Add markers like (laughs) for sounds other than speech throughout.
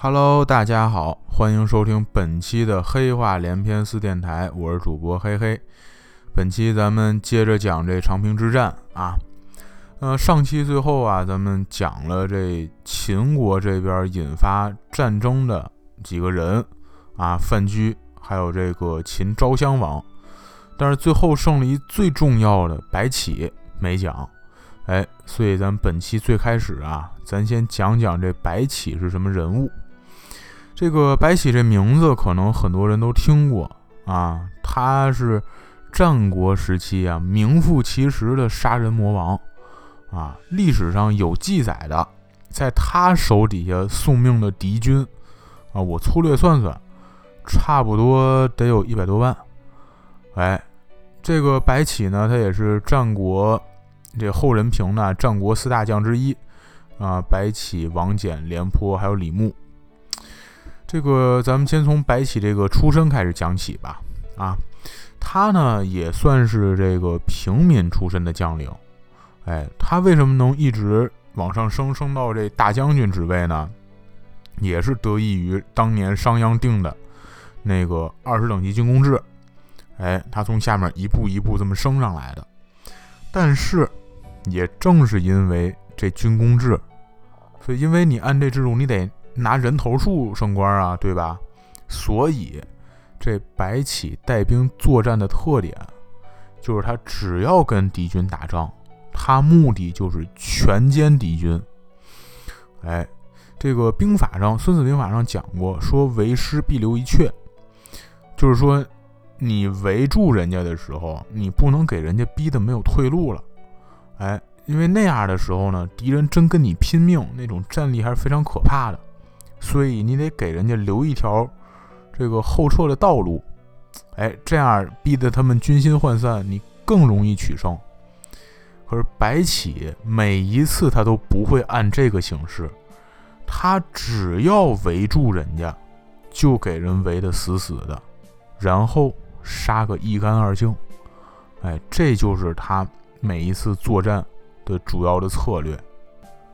Hello，大家好，欢迎收听本期的黑话连篇四电台，我是主播黑黑。本期咱们接着讲这长平之战啊。呃，上期最后啊，咱们讲了这秦国这边引发战争的几个人啊，范雎，还有这个秦昭襄王。但是最后胜利最重要的白起没讲，哎，所以咱本期最开始啊，咱先讲讲这白起是什么人物。这个白起这名字可能很多人都听过啊，他是战国时期啊名副其实的杀人魔王啊，历史上有记载的，在他手底下送命的敌军啊，我粗略算算，差不多得有一百多万。哎，这个白起呢，他也是战国这后人评的战国四大将之一啊，白起、王翦、廉颇还有李牧。这个咱们先从白起这个出身开始讲起吧。啊，他呢也算是这个平民出身的将领。哎，他为什么能一直往上升，升到这大将军职位呢？也是得益于当年商鞅定的那个二十等级军功制。哎，他从下面一步一步这么升上来的。但是，也正是因为这军功制，所以因为你按这制度，你得。拿人头数升官啊，对吧？所以这白起带兵作战的特点，就是他只要跟敌军打仗，他目的就是全歼敌军。哎，这个兵法上，《孙子兵法》上讲过，说围师必留一阙，就是说你围住人家的时候，你不能给人家逼得没有退路了。哎，因为那样的时候呢，敌人真跟你拼命，那种战力还是非常可怕的。所以你得给人家留一条这个后撤的道路，哎，这样逼得他们军心涣散，你更容易取胜。可是白起每一次他都不会按这个形式，他只要围住人家，就给人围得死死的，然后杀个一干二净。哎，这就是他每一次作战的主要的策略。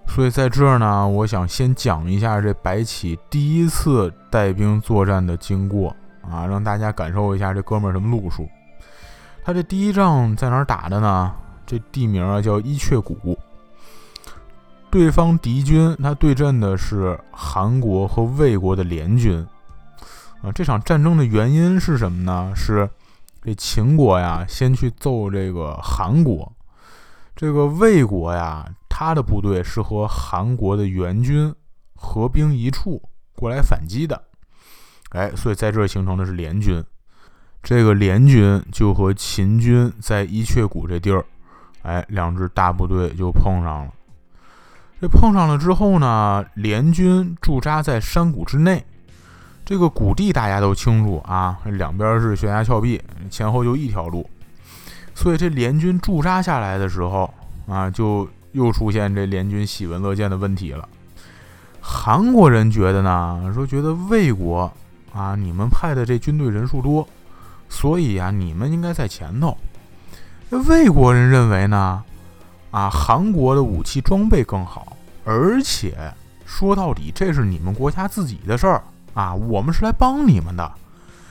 所以在这儿呢，我想先讲一下这白起第一次带兵作战的经过啊，让大家感受一下这哥们儿什么路数。他这第一仗在哪儿打的呢？这地名啊叫伊阙谷。对方敌军他对阵的是韩国和魏国的联军啊。这场战争的原因是什么呢？是这秦国呀先去揍这个韩国，这个魏国呀。他的部队是和韩国的援军合兵一处过来反击的，哎，所以在这形成的是联军。这个联军就和秦军在伊阙谷这地儿，哎，两支大部队就碰上了。这碰上了之后呢，联军驻扎在山谷之内。这个谷地大家都清楚啊，两边是悬崖峭壁，前后就一条路。所以这联军驻扎下来的时候啊，就。又出现这联军喜闻乐见的问题了。韩国人觉得呢，说觉得魏国啊，你们派的这军队人数多，所以啊，你们应该在前头。这魏国人认为呢，啊，韩国的武器装备更好，而且说到底，这是你们国家自己的事儿啊，我们是来帮你们的，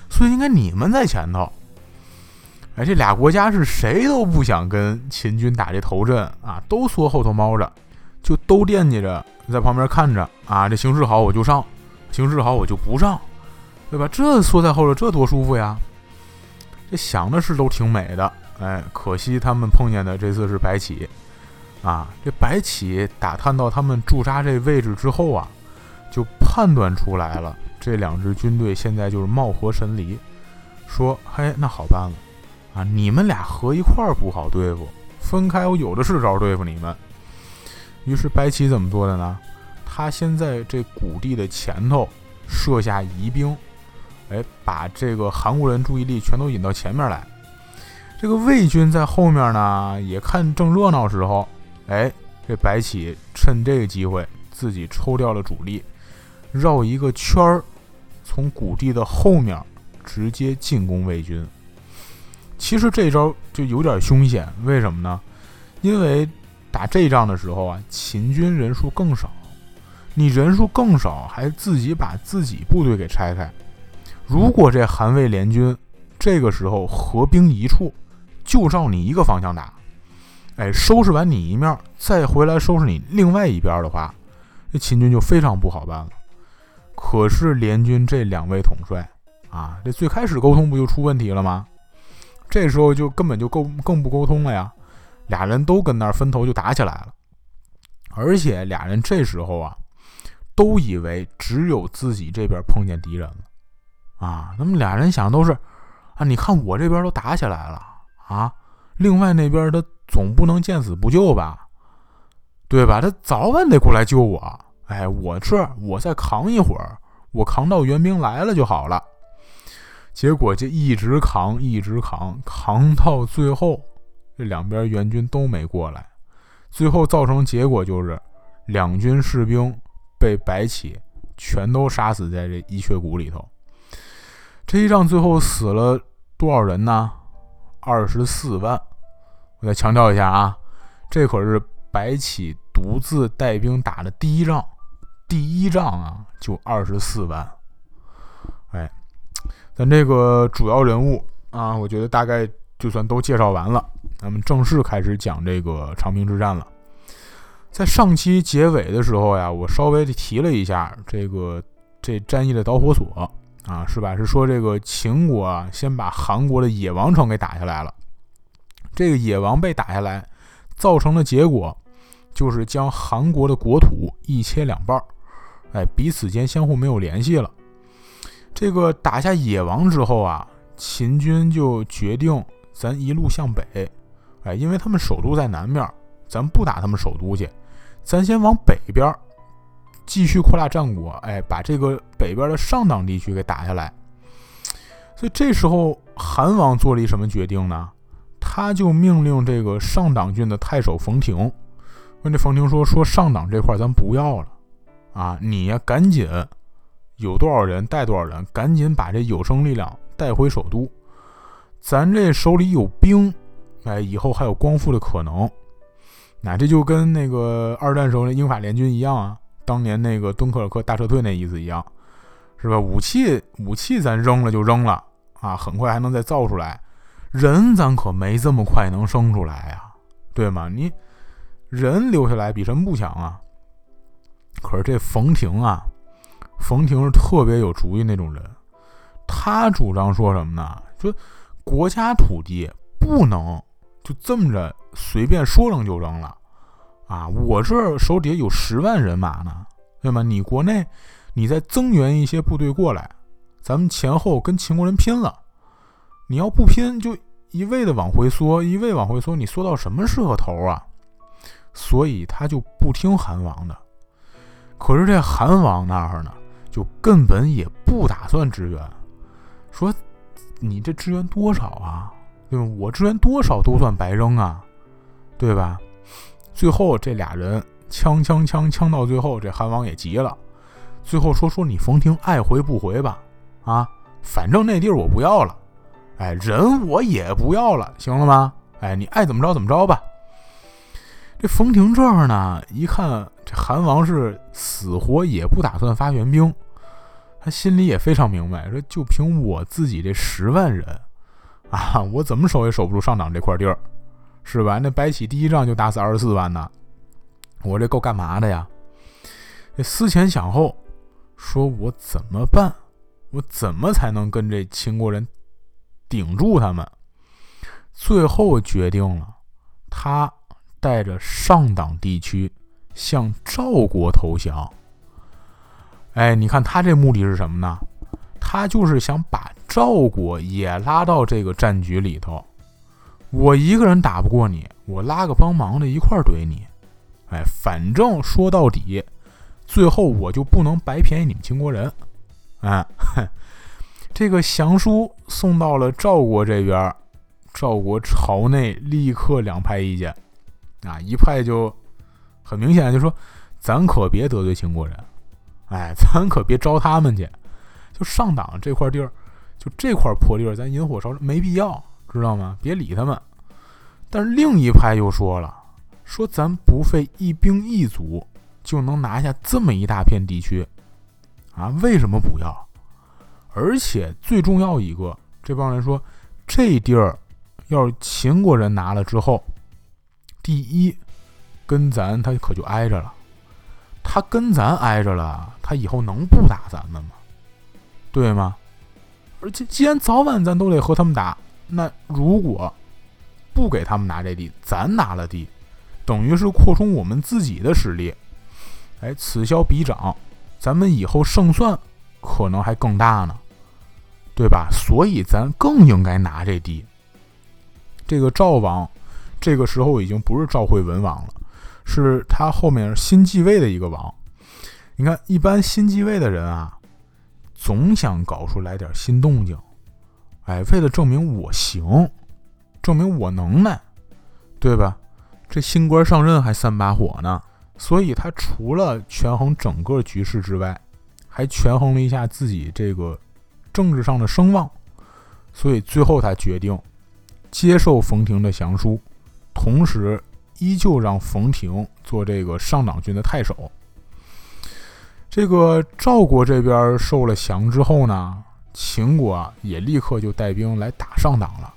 所以应该你们在前头。哎，这俩国家是谁都不想跟秦军打这头阵啊，都缩后头猫着，就都惦记着在旁边看着啊。这形势好我就上，形势好我就不上，对吧？这缩在后头，这多舒服呀！这想的是都挺美的。哎，可惜他们碰见的这次是白起啊。这白起打探到他们驻扎这位置之后啊，就判断出来了，这两支军队现在就是貌合神离，说：“嘿，那好办了。”啊，你们俩合一块儿不好对付，分开我有的是招对付你们。于是白起怎么做的呢？他先在这谷地的前头设下疑兵，哎，把这个韩国人注意力全都引到前面来。这个魏军在后面呢，也看正热闹时候，哎，这白起趁这个机会自己抽掉了主力，绕一个圈儿，从谷地的后面直接进攻魏军。其实这招就有点凶险，为什么呢？因为打这仗的时候啊，秦军人数更少，你人数更少，还自己把自己部队给拆开。如果这韩魏联军这个时候合兵一处，就照你一个方向打，哎，收拾完你一面，再回来收拾你另外一边的话，这秦军就非常不好办了。可是联军这两位统帅啊，这最开始沟通不就出问题了吗？这时候就根本就沟更不沟通了呀，俩人都跟那儿分头就打起来了，而且俩人这时候啊。都以为只有自己这边碰见敌人了，啊，那么俩人想都是，啊，你看我这边都打起来了啊，另外那边他总不能见死不救吧，对吧？他早晚得过来救我，哎，我这我再扛一会儿，我扛到援兵来了就好了。结果就一直扛，一直扛，扛到最后，这两边援军都没过来，最后造成结果就是两军士兵。被白起全都杀死在这伊阙谷里头。这一仗最后死了多少人呢？二十四万。我再强调一下啊，这可是白起独自带兵打的第一仗，第一仗啊就二十四万。哎，咱这个主要人物啊，我觉得大概就算都介绍完了，咱们正式开始讲这个长平之战了。在上期结尾的时候呀，我稍微的提了一下这个这战役的导火索啊，是吧？是说这个秦国啊，先把韩国的野王城给打下来了。这个野王被打下来，造成的结果就是将韩国的国土一切两半儿，哎，彼此间相互没有联系了。这个打下野王之后啊，秦军就决定咱一路向北，哎，因为他们首都在南面，咱不打他们首都去。咱先往北边继续扩大战果，哎，把这个北边的上党地区给打下来。所以这时候韩王做了一什么决定呢？他就命令这个上党郡的太守冯亭，问这冯亭说：“说上党这块咱不要了啊，你呀赶紧有多少人带多少人，赶紧把这有生力量带回首都。咱这手里有兵，哎，以后还有光复的可能。”那这就跟那个二战时候的英法联军一样啊，当年那个敦刻尔克大撤退那意思一样，是吧？武器武器咱扔了就扔了啊，很快还能再造出来，人咱可没这么快能生出来呀，对吗？你人留下来比什么不强啊？可是这冯亭啊，冯亭是特别有主意那种人，他主张说什么呢？说国家土地不能。就这么着随便说扔就扔了，啊！我这手底下有十万人马呢，对吗？你国内你再增援一些部队过来，咱们前后跟秦国人拼了。你要不拼，就一味的往回缩，一味往回缩，你缩到什么时候头啊？所以他就不听韩王的。可是这韩王那儿呢，就根本也不打算支援，说你这支援多少啊？对吧？我支援多少都算白扔啊，对吧？最后这俩人枪枪枪枪到最后，这韩王也急了，最后说说你冯亭爱回不回吧，啊，反正那地儿我不要了，哎，人我也不要了，行了吗？哎，你爱怎么着怎么着吧。这冯亭这儿呢，一看这韩王是死活也不打算发援兵，他心里也非常明白，说就凭我自己这十万人。啊，我怎么守也守不住上党这块地儿，是吧？那白起第一仗就打死二十四万呢，我这够干嘛的呀？这思前想后，说我怎么办？我怎么才能跟这秦国人顶住他们？最后决定了，他带着上党地区向赵国投降。哎，你看他这目的是什么呢？他就是想把。赵国也拉到这个战局里头，我一个人打不过你，我拉个帮忙的一块怼你，哎，反正说到底，最后我就不能白便宜你们秦国人，哎，(laughs) 这个降书送到了赵国这边，赵国朝内立刻两派意见，啊，一派就很明显就说，咱可别得罪秦国人，哎，(laughs) 咱可别招他们去，就上党这块地儿。就这块破地儿，咱引火烧没必要，知道吗？别理他们。但是另一派又说了，说咱不费一兵一卒，就能拿下这么一大片地区，啊，为什么不要？而且最重要一个，这帮人说，这地儿要是秦国人拿了之后，第一，跟咱他可就挨着了，他跟咱挨着了，他以后能不打咱们吗？对吗？而且既然早晚咱都得和他们打，那如果不给他们拿这地，咱拿了地，等于是扩充我们自己的实力。哎，此消彼长，咱们以后胜算可能还更大呢。对吧？所以咱更应该拿这地。这个赵王，这个时候已经不是赵惠文王了，是他后面新继位的一个王。你看，一般新继位的人啊，总想搞出来点新动静，哎，为了证明我行，证明我能耐，对吧？这新官上任还三把火呢，所以他除了权衡整个局势之外，还权衡了一下自己这个。政治上的声望，所以最后他决定接受冯亭的降书，同时依旧让冯亭做这个上党军的太守。这个赵国这边受了降之后呢，秦国啊也立刻就带兵来打上党了。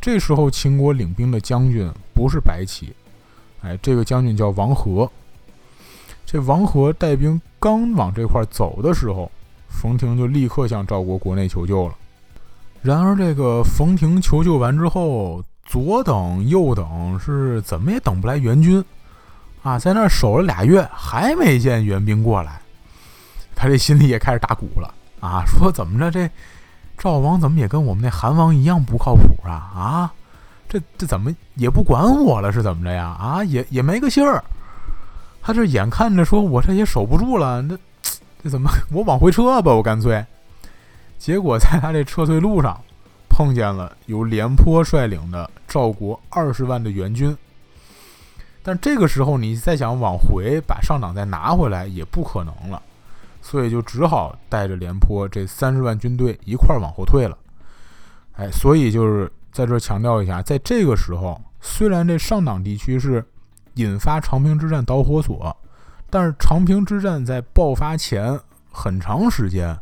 这时候秦国领兵的将军不是白起，哎，这个将军叫王和。这王和带兵刚往这块走的时候。冯亭就立刻向赵国国内求救了。然而，这个冯亭求救完之后，左等右等，是怎么也等不来援军啊！在那儿守了俩月，还没见援兵过来，他这心里也开始打鼓了啊！说怎么着，这赵王怎么也跟我们那韩王一样不靠谱啊？啊，这这怎么也不管我了？是怎么着呀？啊，也也没个信儿。他这眼看着说，我这也守不住了，那。这怎么？我往回撤吧，我干脆。结果在他这撤退路上，碰见了由廉颇率领的赵国二十万的援军。但这个时候，你再想往回把上党再拿回来，也不可能了。所以就只好带着廉颇这三十万军队一块儿往后退了。哎，所以就是在这强调一下，在这个时候，虽然这上党地区是引发长平之战导火索。但是长平之战在爆发前很长时间，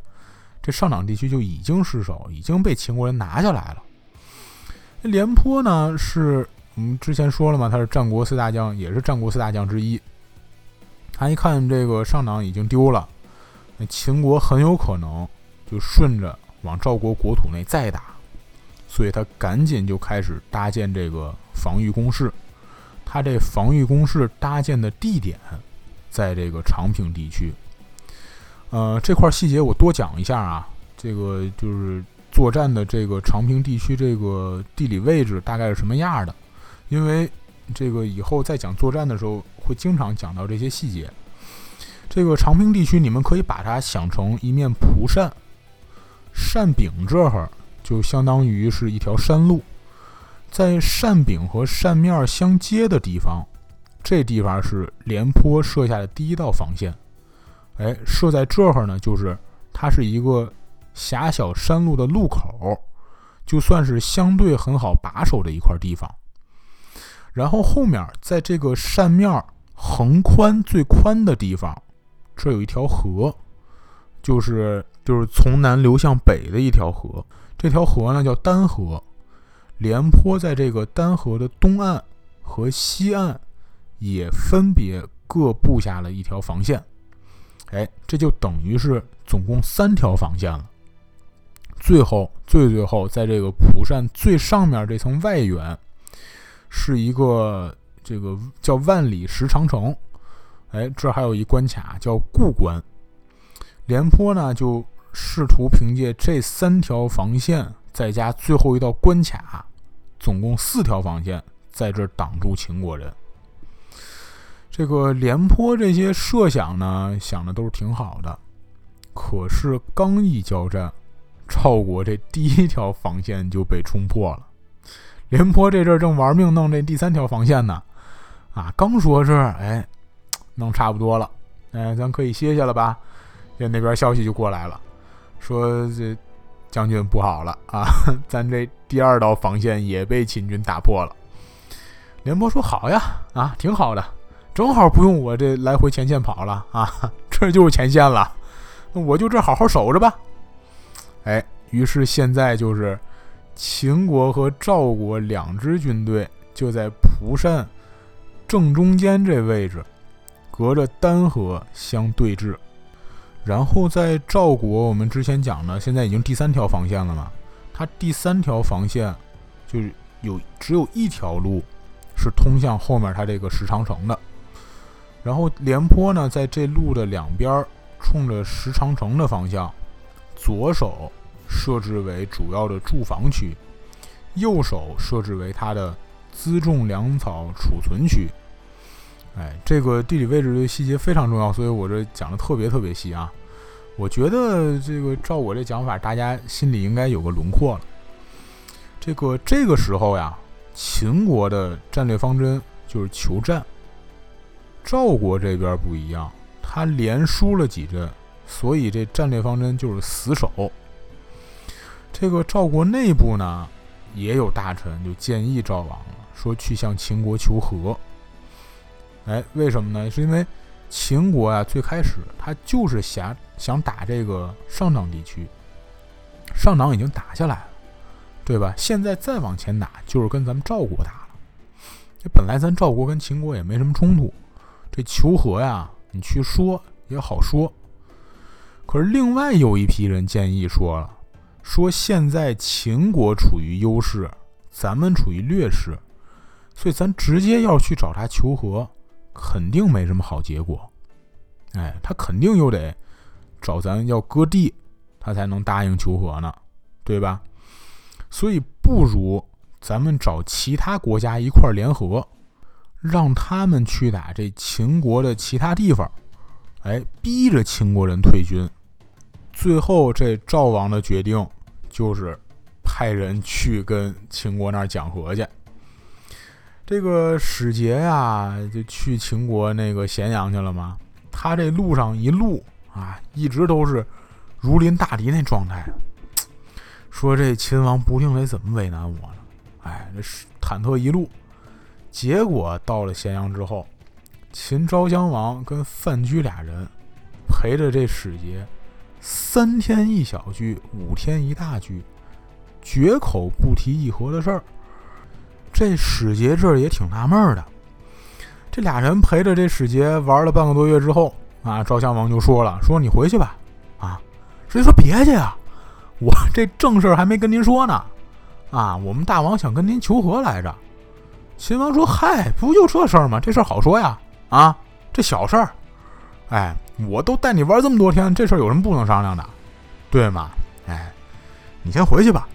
这上党地区就已经失守，已经被秦国人拿下来了。廉颇呢，是我们之前说了嘛，他是战国四大将，也是战国四大将之一。他一看这个上党已经丢了，那秦国很有可能就顺着往赵国国土内再打，所以他赶紧就开始搭建这个防御工事。他这防御工事搭建的地点。在这个长平地区，呃，这块细节我多讲一下啊。这个就是作战的这个长平地区，这个地理位置大概是什么样的？因为这个以后在讲作战的时候，会经常讲到这些细节。这个长平地区，你们可以把它想成一面蒲扇，扇柄这儿就相当于是一条山路，在扇柄和扇面相接的地方。这地方是廉颇设下的第一道防线，哎，设在这儿呢，就是它是一个狭小山路的路口，就算是相对很好把守的一块地方。然后后面在这个扇面横宽最宽的地方，这有一条河，就是就是从南流向北的一条河。这条河呢叫丹河，廉颇在这个丹河的东岸和西岸。也分别各布下了一条防线，哎，这就等于是总共三条防线了。最后，最最后，在这个蒲扇最上面这层外缘，是一个这个叫万里石长城，哎，这还有一关卡叫固关。廉颇呢，就试图凭借这三条防线，再加最后一道关卡，总共四条防线，在这挡住秦国人。这个廉颇这些设想呢，想的都是挺好的，可是刚一交战，赵国这第一条防线就被冲破了。廉颇这阵正玩命弄这第三条防线呢，啊，刚说是哎，弄差不多了，哎，咱可以歇歇了吧？这那边消息就过来了，说这将军不好了啊，(laughs) 咱这第二道防线也被秦军打破了。廉颇说：“好呀，啊，挺好的。”正好不用我这来回前线跑了啊，(laughs) 这就是前线了，我就这好好守着吧。哎，于是现在就是秦国和赵国两支军队就在蒲山正中间这位置，隔着丹河相对峙。然后在赵国，我们之前讲的，现在已经第三条防线了嘛？它第三条防线就是有只有一条路是通向后面它这个石长城的。然后廉颇呢，在这路的两边冲着石长城的方向，左手设置为主要的驻防区，右手设置为它的辎重粮草储存区。哎，这个地理位置的细节非常重要，所以我这讲的特别特别细啊。我觉得这个照我这讲法，大家心里应该有个轮廓了。这个这个时候呀，秦国的战略方针就是求战。赵国这边不一样，他连输了几阵，所以这战略方针就是死守。这个赵国内部呢，也有大臣就建议赵王了说去向秦国求和。哎，为什么呢？是因为秦国啊，最开始他就是想想打这个上党地区，上党已经打下来了，对吧？现在再往前打，就是跟咱们赵国打了。这本来咱赵国跟秦国也没什么冲突，这求和呀，你去说也好说。可是另外有一批人建议说了，说现在秦国处于优势，咱们处于劣势，所以咱直接要去找他求和。肯定没什么好结果，哎，他肯定又得找咱要割地，他才能答应求和呢，对吧？所以不如咱们找其他国家一块联合，让他们去打这秦国的其他地方，哎，逼着秦国人退军。最后这赵王的决定就是派人去跟秦国那儿讲和去。这个使节呀，就去秦国那个咸阳去了嘛。他这路上一路啊，一直都是如临大敌那状态。说这秦王不定得怎么为难我呢？哎，这是忐忑一路。结果到了咸阳之后，秦昭襄王跟范雎俩人陪着这使节，三天一小聚，五天一大聚，绝口不提议和的事儿。这使节这也挺纳闷的，这俩人陪着这使节玩了半个多月之后啊，赵襄王就说了：“说你回去吧，啊，使节说别去啊，我这正事儿还没跟您说呢，啊，我们大王想跟您求和来着。”秦王说：“嗨，不就这事儿吗？这事儿好说呀，啊，这小事儿，哎，我都带你玩这么多天，这事儿有什么不能商量的，对吗？哎，你先回去吧，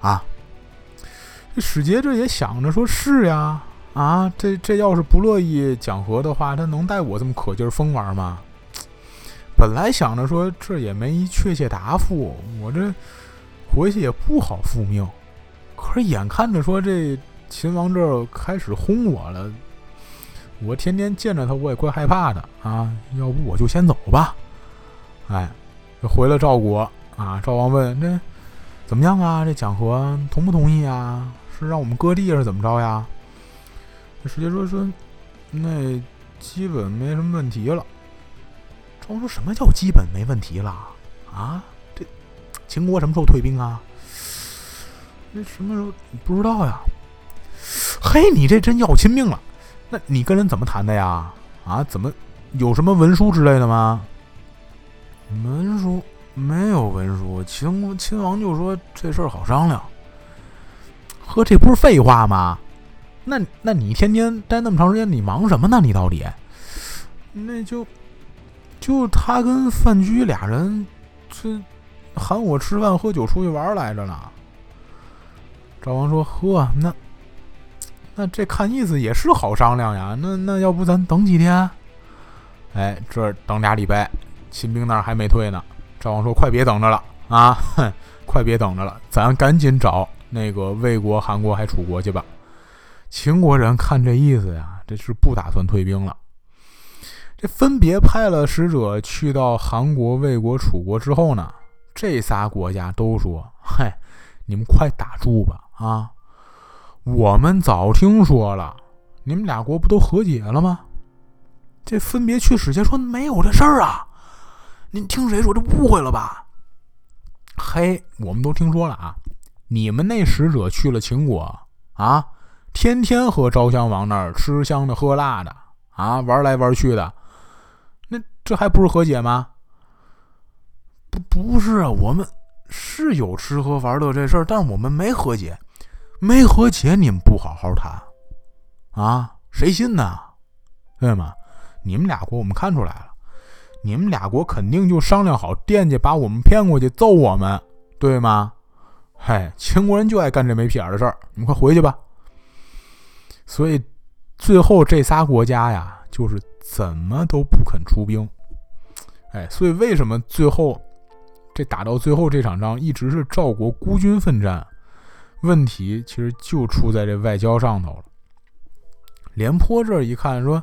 啊。”这使节这也想着说：“是呀，啊，这这要是不乐意讲和的话，他能带我这么可劲儿疯玩吗？本来想着说这也没确切答复，我这回去也不好复命。可是眼看着说这秦王这开始轰我了，我天天见着他，我也怪害怕的啊。要不我就先走吧。哎，回了赵国啊。赵王问：这怎么样啊？这讲和同不同意啊？”是让我们割地是怎么着呀？那使节说说，那基本没什么问题了。赵王说什么叫基本没问题了啊？这秦国什么时候退兵啊？那什么时候不知道呀？嘿，你这真要亲命了！那你跟人怎么谈的呀？啊？怎么有什么文书之类的吗？文书没有文书，秦秦王就说这事儿好商量。呵，这不是废话吗？那那你天天待那么长时间，你忙什么呢？你到底？那就就他跟范雎俩人，这喊我吃饭喝酒出去玩来着呢。赵王说：“呵，那那这看意思也是好商量呀。那那要不咱等几天？哎，这等俩礼拜，秦兵那儿还没退呢。赵王说：快别等着了啊！(laughs) 快别等着了，咱赶紧找。”那个魏国、韩国还楚国去吧？秦国人看这意思呀，这是不打算退兵了。这分别派了使者去到韩国、魏国、楚国之后呢，这仨国家都说：“嗨，你们快打住吧！啊，我们早听说了，你们俩国不都和解了吗？这分别去使节说没有这事儿啊，您听谁说？这误会了吧？嘿，我们都听说了啊，你们那使者去了秦国啊，天天和昭襄王那儿吃香的喝辣的啊，玩来玩去的，那这还不是和解吗？不，不是啊，我们是有吃喝玩乐这事儿，但我们没和解，没和解，你们不好好谈啊，谁信呢？对吗？你们俩国我们看出来了，你们俩国肯定就商量好惦记把我们骗过去揍我们，对吗？嗨，秦国人就爱干这没屁眼的事儿，你们快回去吧。所以最后这仨国家呀，就是怎么都不肯出兵。哎，所以为什么最后这打到最后这场仗一直是赵国孤军奋战？问题其实就出在这外交上头了。廉颇这一看说。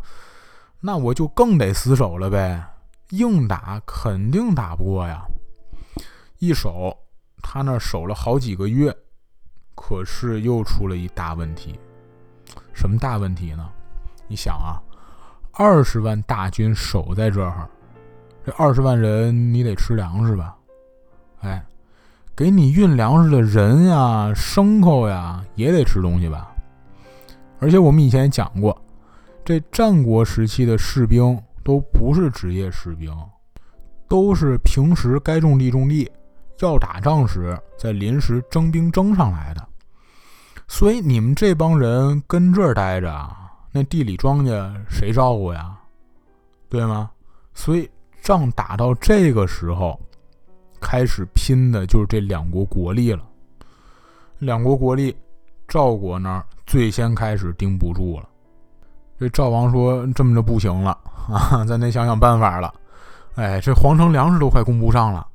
那我就更得死守了呗，硬打肯定打不过呀。一守，他那守了好几个月，可是又出了一大问题。什么大问题呢？你想啊，二十万大军守在这儿，这二十万人你得吃粮食吧？哎，给你运粮食的人呀、牲口呀也得吃东西吧？而且我们以前也讲过。这战国时期的士兵都不是职业士兵，都是平时该种地种地，要打仗时再临时征兵征上来的。所以你们这帮人跟这儿待着，那地里庄稼谁照顾呀？对吗？所以仗打到这个时候，开始拼的就是这两国国力了。两国国力，赵国那儿最先开始盯不住了。这赵王说：“这么着不行了啊，(laughs) 咱得想想办法了。哎，这皇城粮食都快供不上了。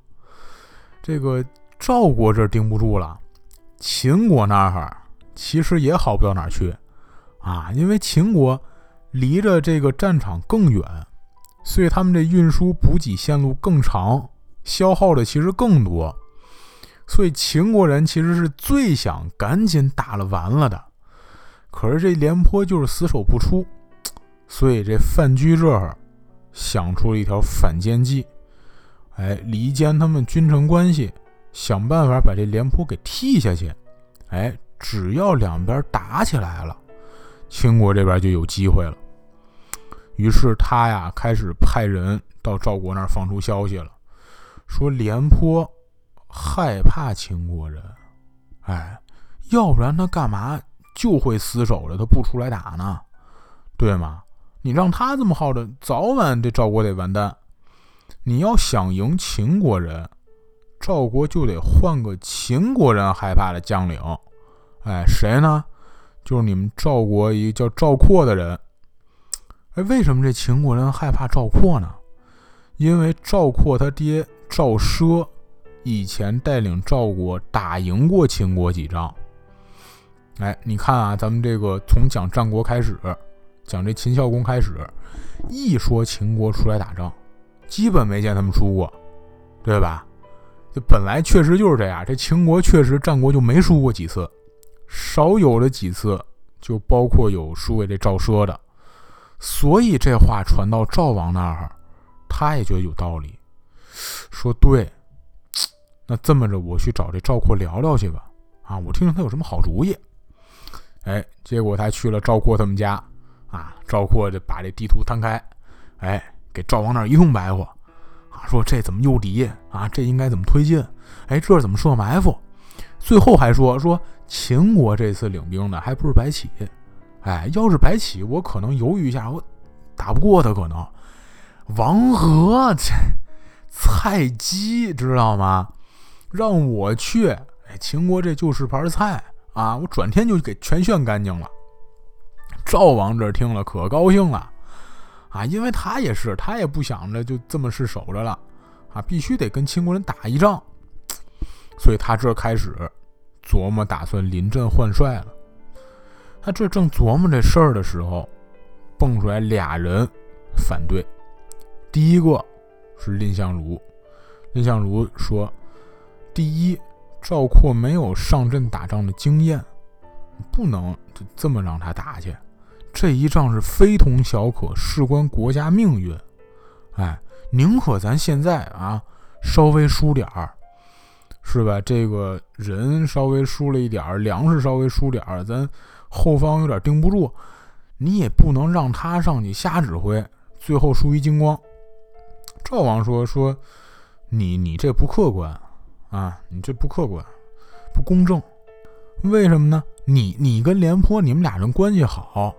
这个赵国这盯不住了，秦国那儿其实也好不到哪儿去啊，因为秦国离着这个战场更远，所以他们这运输补给线路更长，消耗的其实更多。所以秦国人其实是最想赶紧打了完了的。”可是这廉颇就是死守不出，所以这范雎这儿想出了一条反间计，哎，离间他们君臣关系，想办法把这廉颇给踢下去。哎，只要两边打起来了，秦国这边就有机会了。于是他呀开始派人到赵国那儿放出消息了，说廉颇害怕秦国人，哎，要不然他干嘛？就会死守着，他不出来打呢，对吗？你让他这么耗着，早晚这赵国得完蛋。你要想赢秦国人，赵国就得换个秦国人害怕的将领。哎，谁呢？就是你们赵国一个叫赵括的人。哎，为什么这秦国人害怕赵括呢？因为赵括他爹赵奢以前带领赵国打赢过秦国几仗。哎，你看啊，咱们这个从讲战国开始，讲这秦孝公开始，一说秦国出来打仗，基本没见他们输过，对吧？这本来确实就是这样，这秦国确实战国就没输过几次，少有的几次就包括有输给这赵奢的，所以这话传到赵王那儿，他也觉得有道理，说对，(tsk) 那这么着我去找这赵括聊聊去吧，啊，我听听他有什么好主意。哎，结果他去了赵括他们家，啊，赵括就把这地图摊开，哎，给赵王那一通白话，啊，说这怎么诱敌啊？这应该怎么推进？哎，这怎么设埋伏？最后还说说秦国这次领兵的还不是白起，哎，要是白起，我可能犹豫一下，我打不过他可能。王和这菜鸡知道吗？让我去，哎，秦国这就是盘菜。啊！我转天就给全炫干净了。赵王这听了可高兴了，啊，因为他也是，他也不想着就这么是守着了，啊，必须得跟秦国人打一仗，所以他这开始琢磨打算临阵换帅了。他这正琢磨这事儿的时候，蹦出来俩人反对。第一个是蔺相如，蔺相如说：“第一。”赵括没有上阵打仗的经验，不能就这么让他打去。这一仗是非同小可，事关国家命运。哎，宁可咱现在啊稍微输点儿，是吧？这个人稍微输了一点儿，粮食稍微输点儿，咱后方有点盯不住，你也不能让他上去瞎指挥，最后输一精光。赵王说：“说你你这不客观啊，你这不客观，不公正。为什么呢？你你跟廉颇你们俩人关系好，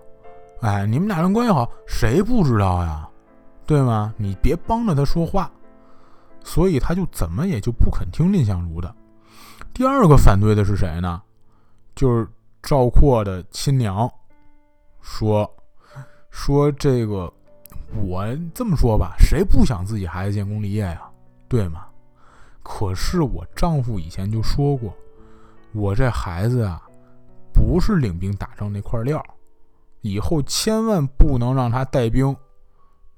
哎，你们俩人关系好，谁不知道呀？对吗？你别帮着他说话。所以他就怎么也就不肯听蔺相如的。第二个反对的是谁呢？就是赵括的亲娘，说说这个。”我这么说吧，谁不想自己孩子建功立业呀？对吗？可是我丈夫以前就说过，我这孩子啊，不是领兵打仗那块料，以后千万不能让他带兵。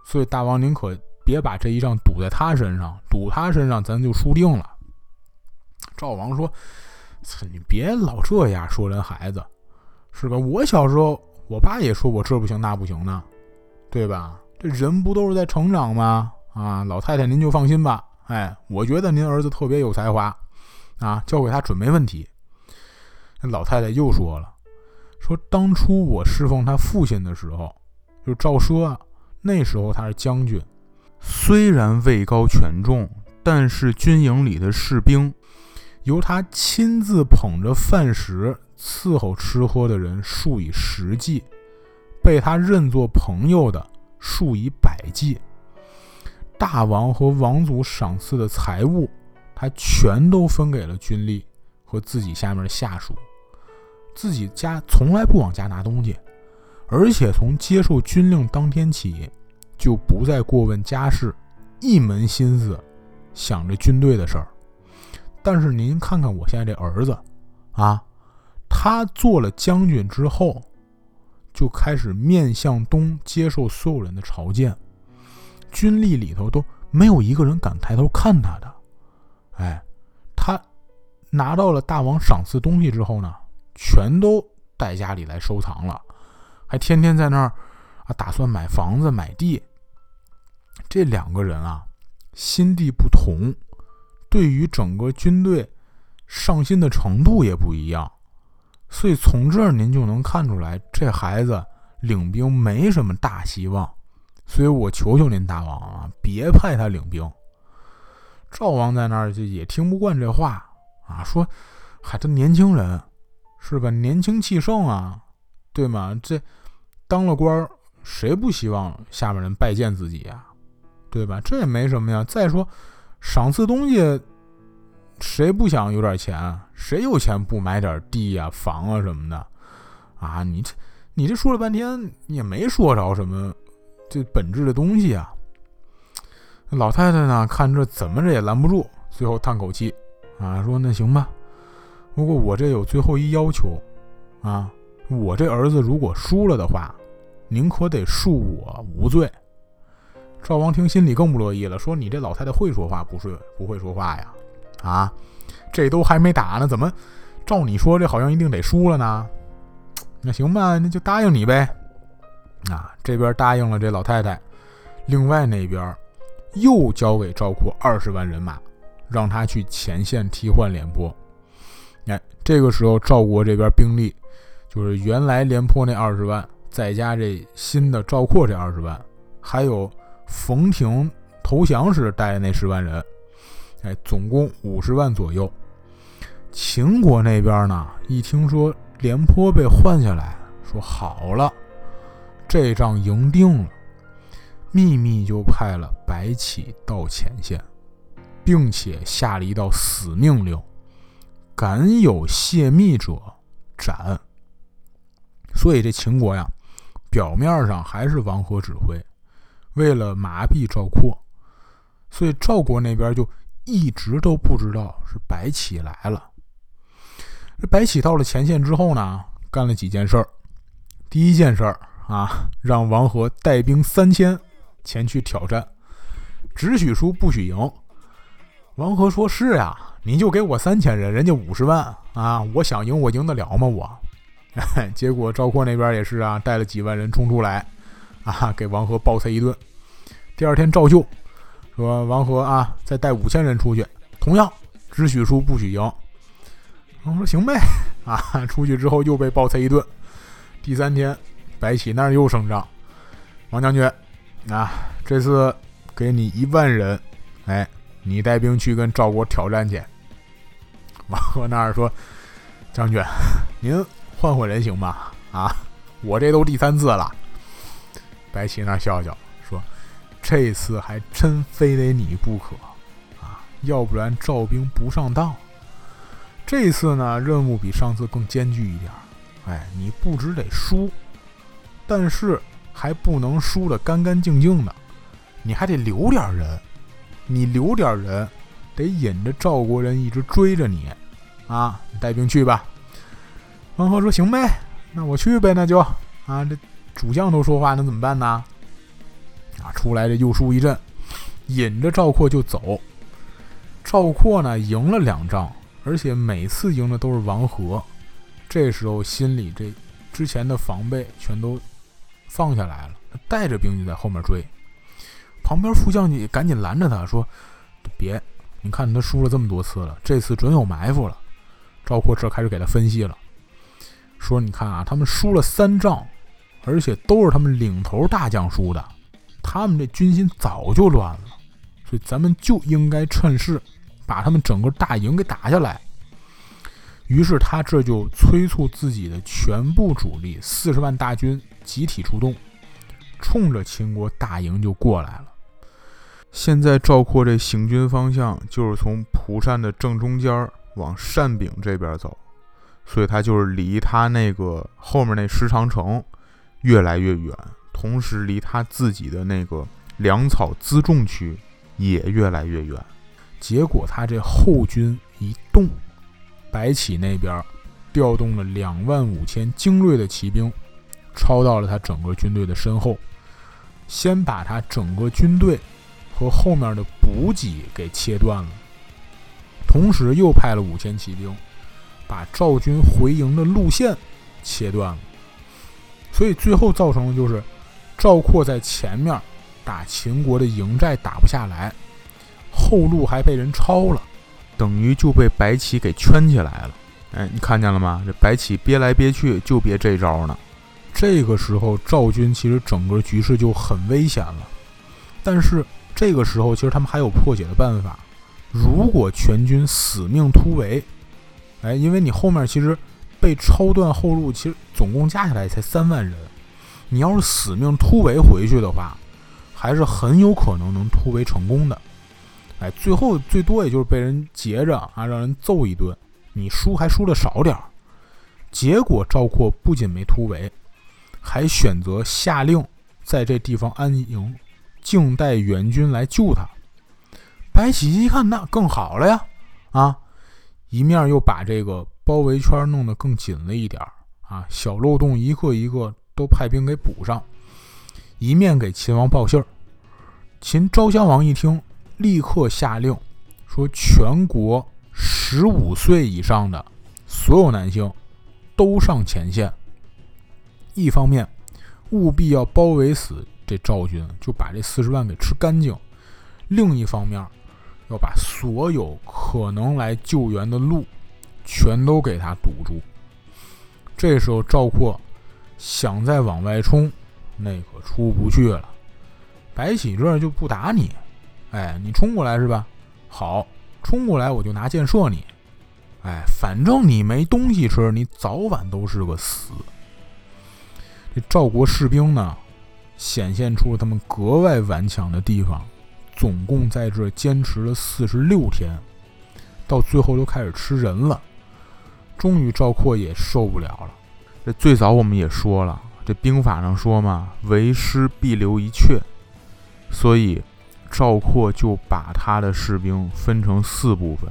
所以大王您可别把这一仗赌在他身上，赌他身上咱就输定了。赵王说：“你别老这样说人孩子，是吧？我小时候，我爸也说我这不行那不行呢，对吧？”这人不都是在成长吗？啊，老太太您就放心吧。哎，我觉得您儿子特别有才华，啊，交给他准没问题。那老太太又说了，说当初我侍奉他父亲的时候，就赵奢，那时候他是将军，虽然位高权重，但是军营里的士兵，由他亲自捧着饭食伺候吃喝的人数以十计，被他认作朋友的。数以百计，大王和王族赏赐的财物，他全都分给了军吏和自己下面的下属，自己家从来不往家拿东西，而且从接受军令当天起，就不再过问家事，一门心思想着军队的事儿。但是您看看我现在这儿子，啊，他做了将军之后。就开始面向东接受所有人的朝见，军力里头都没有一个人敢抬头看他的。哎，他拿到了大王赏赐东西之后呢，全都带家里来收藏了，还天天在那儿啊打算买房子买地。这两个人啊，心地不同，对于整个军队上心的程度也不一样。所以从这儿您就能看出来，这孩子领兵没什么大希望。所以我求求您大王啊，别派他领兵。赵王在那儿就也听不惯这话啊，说：“还这年轻人是吧？年轻气盛啊，对吗？这当了官儿，谁不希望下面人拜见自己呀？对吧？这也没什么呀。再说，赏赐东西。”谁不想有点钱？谁有钱不买点地呀、房啊什么的？啊，你这你这说了半天也没说着什么这本质的东西啊。老太太呢，看这怎么着也拦不住，最后叹口气啊，说那行吧，不过我这有最后一要求啊，我这儿子如果输了的话，您可得恕我无罪。赵王听心里更不乐意了，说你这老太太会说话不是不会说话呀？啊，这都还没打呢，怎么照你说这好像一定得输了呢？那行吧，那就答应你呗。啊，这边答应了这老太太，另外那边又交给赵括二十万人马，让他去前线替换廉颇。哎，这个时候赵国这边兵力就是原来廉颇那二十万，再加这新的赵括这二十万，还有冯亭投降时带的那十万人。哎，总共五十万左右。秦国那边呢，一听说廉颇被换下来，说好了，这仗赢定了，秘密就派了白起到前线，并且下了一道死命令：敢有泄密者斩。所以这秦国呀，表面上还是王和指挥，为了麻痹赵括，所以赵国那边就。一直都不知道是白起来了。这白起到了前线之后呢，干了几件事儿。第一件事儿啊，让王和带兵三千前去挑战，只许输不许赢。王和说：“是呀，你就给我三千人，人家五十万啊，我想赢我赢得了吗？我 (laughs) 结果赵括那边也是啊，带了几万人冲出来，啊，给王和暴揍一顿。第二天照旧，说王和啊，再带五千人出去，同样只许输不许赢。王说行呗，(laughs) 啊，出去之后又被暴揍一顿。第三天，白起那儿又声张，王将军，啊，这次给你一万人，哎，你带兵去跟赵国挑战去。王和那儿说，将军，(laughs) 您。换换人行吗？啊，我这都第三次了。白起那儿笑笑：“这次还真非得你不可啊，要不然赵兵不上当。这次呢，任务比上次更艰巨一点。哎，你不只得输，但是还不能输的干干净净的，你还得留点人。你留点人，得引着赵国人一直追着你啊！带兵去吧。”王和说：“行呗，那我去呗，那就啊，这主将都说话，那怎么办呢？啊，出来这又输一阵，引着赵括就走。赵括呢，赢了两仗，而且每次赢的都是王和。这时候心里这之前的防备全都放下来了，带着兵就在后面追。旁边副将就赶紧拦着他说：‘别，你看他输了这么多次了，这次准有埋伏了。’赵括这开始给他分析了。”说：“你看啊，他们输了三仗，而且都是他们领头大将输的，他们这军心早就乱了，所以咱们就应该趁势把他们整个大营给打下来。”于是他这就催促自己的全部主力四十万大军集体出动，冲着秦国大营就过来了。现在赵括这行军方向就是从蒲扇的正中间往扇柄这边走。所以他就是离他那个后面那石长城越来越远，同时离他自己的那个粮草辎重区也越来越远。结果他这后军一动，白起那边调动了两万五千精锐的骑兵，抄到了他整个军队的身后，先把他整个军队和后面的补给给切断了，同时又派了五千骑兵。把赵军回营的路线切断了，所以最后造成的就是赵括在前面打秦国的营寨打不下来，后路还被人抄了，等于就被白起给圈起来了。哎，你看见了吗？这白起憋来憋去就憋这招呢。这个时候赵军其实整个局势就很危险了，但是这个时候其实他们还有破解的办法。如果全军死命突围。哎，因为你后面其实被抄断后路，其实总共加起来才三万人。你要是死命突围回去的话，还是很有可能能突围成功的。哎，最后最多也就是被人截着啊，让人揍一顿，你输还输的少点儿。结果赵括不仅没突围，还选择下令在这地方安营，静待援军来救他。白起一看，那更好了呀，啊！一面又把这个包围圈弄得更紧了一点儿啊，小漏洞一个一个都派兵给补上，一面给秦王报信儿。秦昭襄王一听，立刻下令说：全国十五岁以上的所有男性都上前线。一方面，务必要包围死这赵军，就把这四十万给吃干净；另一方面，要把所有可能来救援的路全都给他堵住。这时候赵括想再往外冲，那可出不去了。白起这就不打你，哎，你冲过来是吧？好，冲过来我就拿箭射你。哎，反正你没东西吃，你早晚都是个死。这赵国士兵呢，显现出了他们格外顽强的地方。总共在这坚持了四十六天，到最后都开始吃人了。终于赵括也受不了了。这最早我们也说了，这兵法上说嘛，“为师必留一阙”，所以赵括就把他的士兵分成四部分，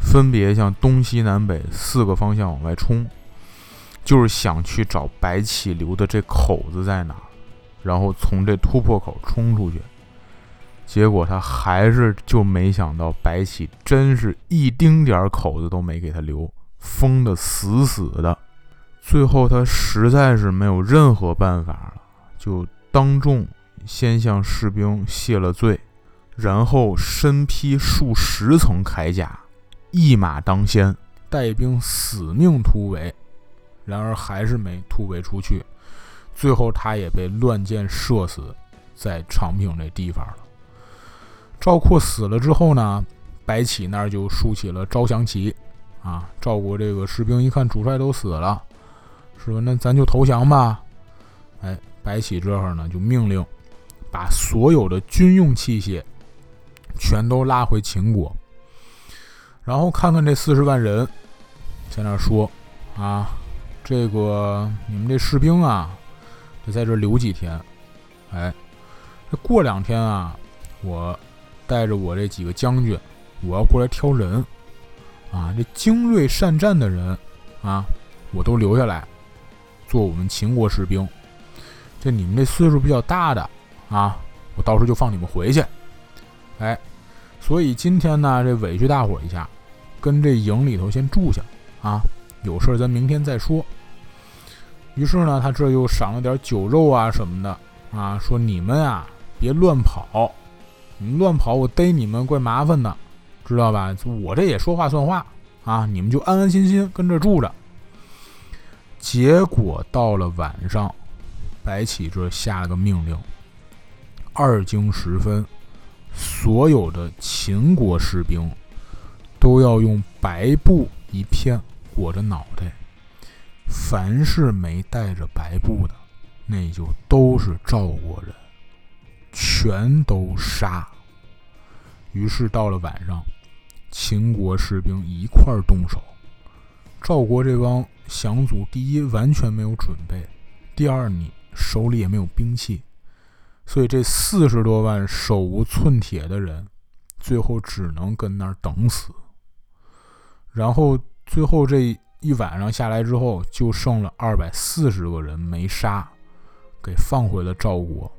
分别向东西南北四个方向往外冲，就是想去找白起留的这口子在哪，然后从这突破口冲出去。结果他还是就没想到，白起真是一丁点儿口子都没给他留，封的死死的。最后他实在是没有任何办法了，就当众先向士兵谢了罪，然后身披数十层铠甲，一马当先，带兵死命突围。然而还是没突围出去，最后他也被乱箭射死在长平这地方了。赵括死了之后呢，白起那儿就竖起了招降旗。啊，赵国这个士兵一看主帅都死了，是吧？那咱就投降吧。哎，白起这会儿呢就命令把所有的军用器械全都拉回秦国，然后看看这四十万人，在那说啊，这个你们这士兵啊，得在这留几天。哎，这过两天啊，我带着我这几个将军，我要过来挑人。啊，这精锐善战的人，啊，我都留下来做我们秦国士兵。这你们这岁数比较大的，啊，我到时候就放你们回去。哎，所以今天呢，这委屈大伙一下，跟这营里头先住下，啊，有事咱明天再说。于是呢，他这又赏了点酒肉啊什么的，啊，说你们啊别乱跑，你乱跑我逮你们怪麻烦的。知道吧？我这也说话算话啊！你们就安安心心跟这住着。结果到了晚上，白起这下了个命令：二更时分，所有的秦国士兵都要用白布一片裹着脑袋，凡是没带着白布的，那就都是赵国人，全都杀。于是到了晚上。秦国士兵一块动手，赵国这帮降卒，第一完全没有准备，第二你手里也没有兵器，所以这四十多万手无寸铁的人，最后只能跟那儿等死。然后最后这一晚上下来之后，就剩了二百四十个人没杀，给放回了赵国，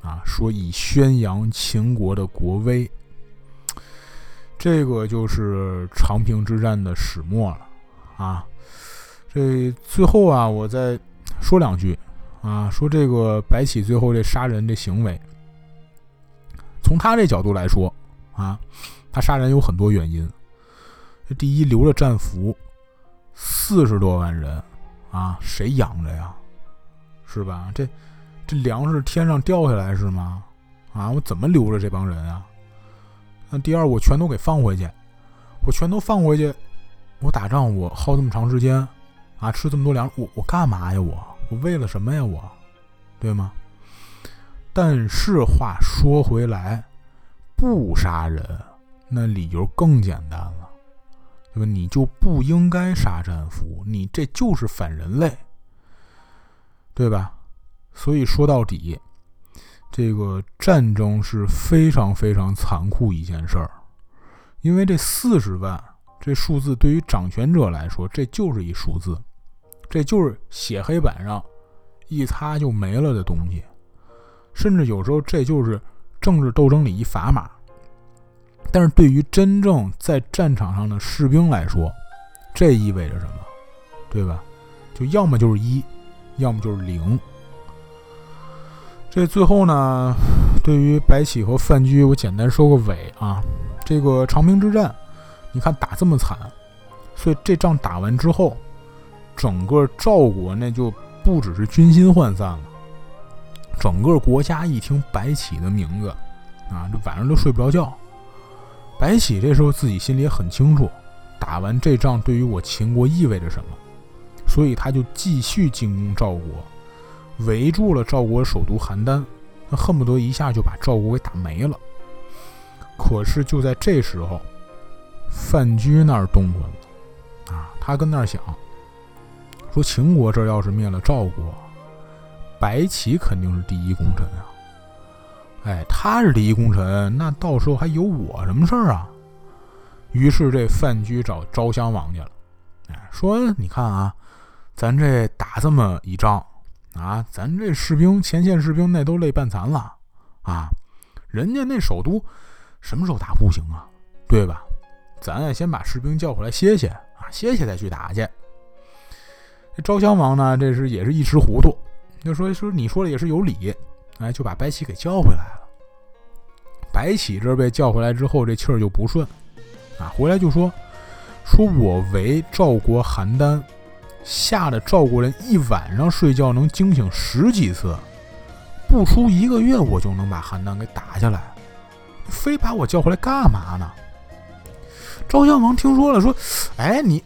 啊，说以宣扬秦国的国威。这个就是长平之战的始末了，啊，这最后啊，我再说两句，啊，说这个白起最后这杀人这行为，从他这角度来说，啊，他杀人有很多原因。第一，留了战俘，四十多万人，啊，谁养着呀？是吧？这这粮食天上掉下来是吗？啊，我怎么留着这帮人啊？那第二，我全都给放回去，我全都放回去，我打仗我耗这么长时间，啊，吃这么多粮，我我干嘛呀？我我为了什么呀？我，对吗？但是话说回来，不杀人，那理由更简单了，对吧？你就不应该杀战俘，你这就是反人类，对吧？所以说到底。这个战争是非常非常残酷一件事儿，因为这四十万这数字对于掌权者来说，这就是一数字，这就是写黑板上一擦就没了的东西，甚至有时候这就是政治斗争里一砝码。但是对于真正在战场上的士兵来说，这意味着什么？对吧？就要么就是一，要么就是零。这最后呢，对于白起和范雎，我简单收个尾啊。这个长平之战，你看打这么惨，所以这仗打完之后，整个赵国那就不只是军心涣散了，整个国家一听白起的名字，啊，这晚上都睡不着觉。白起这时候自己心里也很清楚，打完这仗对于我秦国意味着什么，所以他就继续进攻赵国。围住了赵国首都邯郸，他恨不得一下就把赵国给打没了。可是就在这时候，范雎那儿动了，啊，他跟那儿想，说秦国这要是灭了赵国，白起肯定是第一功臣啊。哎，他是第一功臣，那到时候还有我什么事儿啊？于是这范雎找昭襄王去了，哎，说你看啊，咱这打这么一仗。啊，咱这士兵前线士兵那都累半残了啊！人家那首都什么时候打不行啊？对吧？咱先把士兵叫回来歇歇啊，歇歇再去打去。这昭襄王呢，这是也是一时糊涂，就说说你说的也是有理，哎，就把白起给叫回来了。白起这被叫回来之后，这气儿就不顺，啊，回来就说说我为赵国邯郸，吓得赵国人一晚上睡觉能惊醒十几次，不出一个月我就能把邯郸给打下来，非把我叫回来干嘛呢？昭襄王听说了，说：“哎，你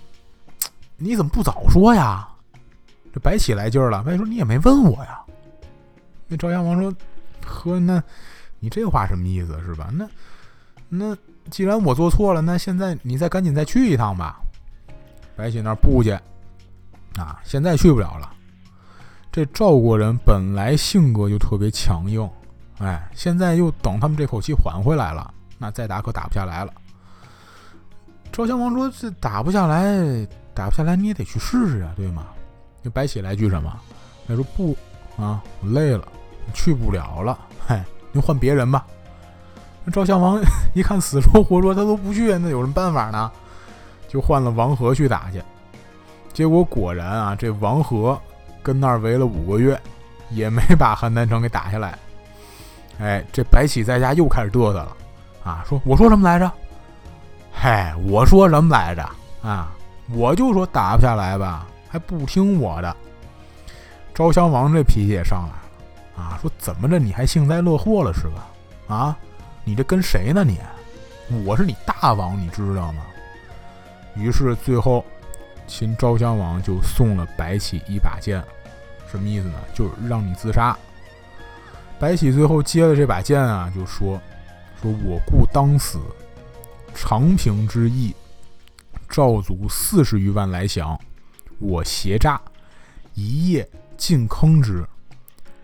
你怎么不早说呀？”这白起来劲儿了，白起说：“你也没问我呀。”那昭襄王说：“呵，那你这话什么意思是吧？那那既然我做错了，那现在你再赶紧再去一趟吧。”白起那儿不去啊，现在去不了了。这赵国人本来性格就特别强硬，哎，现在又等他们这口气缓回来了，那再打可打不下来了。赵襄王说：“这打不下来，打不下来，你也得去试试啊，对吗？”那白起来句什么？他说：“不啊，我累了，去不了了。嗨，您换别人吧。”那赵襄王 (laughs) 一看死说活说，他都不去，那有什么办法呢？就换了王和去打去。结果果然啊，这王和跟那儿围了五个月，也没把邯郸城给打下来。哎，这白起在家又开始嘚瑟了啊，说：“我说什么来着？”嗨，我说什么来着啊？我就说打不下来吧，还不听我的。昭襄王这脾气也上来了啊，说怎么着你还幸灾乐祸了是吧？啊，你这跟谁呢你？我是你大王，你知道吗？于是最后，秦昭襄王就送了白起一把剑，什么意思呢？就是让你自杀。白起最后接了这把剑啊，就说：“说我故当死。”长平之役，赵卒四十余万来降，我挟诈，一夜尽坑之，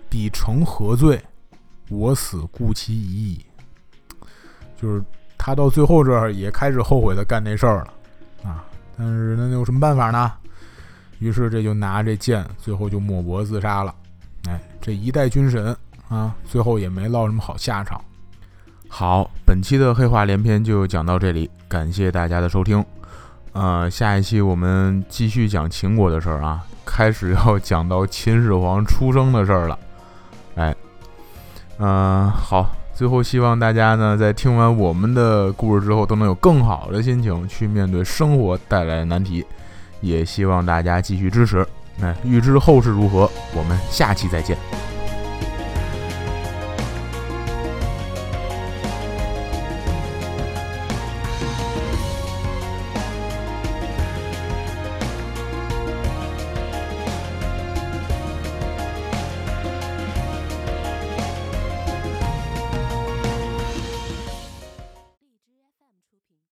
彼成何罪？我死故其已矣。就是他到最后这儿也开始后悔他干那事儿了啊！但是那有什么办法呢？于是这就拿这剑，最后就抹脖自杀了。哎，这一代军神啊，最后也没落什么好下场。好，本期的黑话连篇就讲到这里，感谢大家的收听。呃，下一期我们继续讲秦国的事儿啊，开始要讲到秦始皇出生的事儿了。哎，嗯，好，最后希望大家呢，在听完我们的故事之后，都能有更好的心情去面对生活带来的难题。也希望大家继续支持。那预知后事如何，我们下期再见。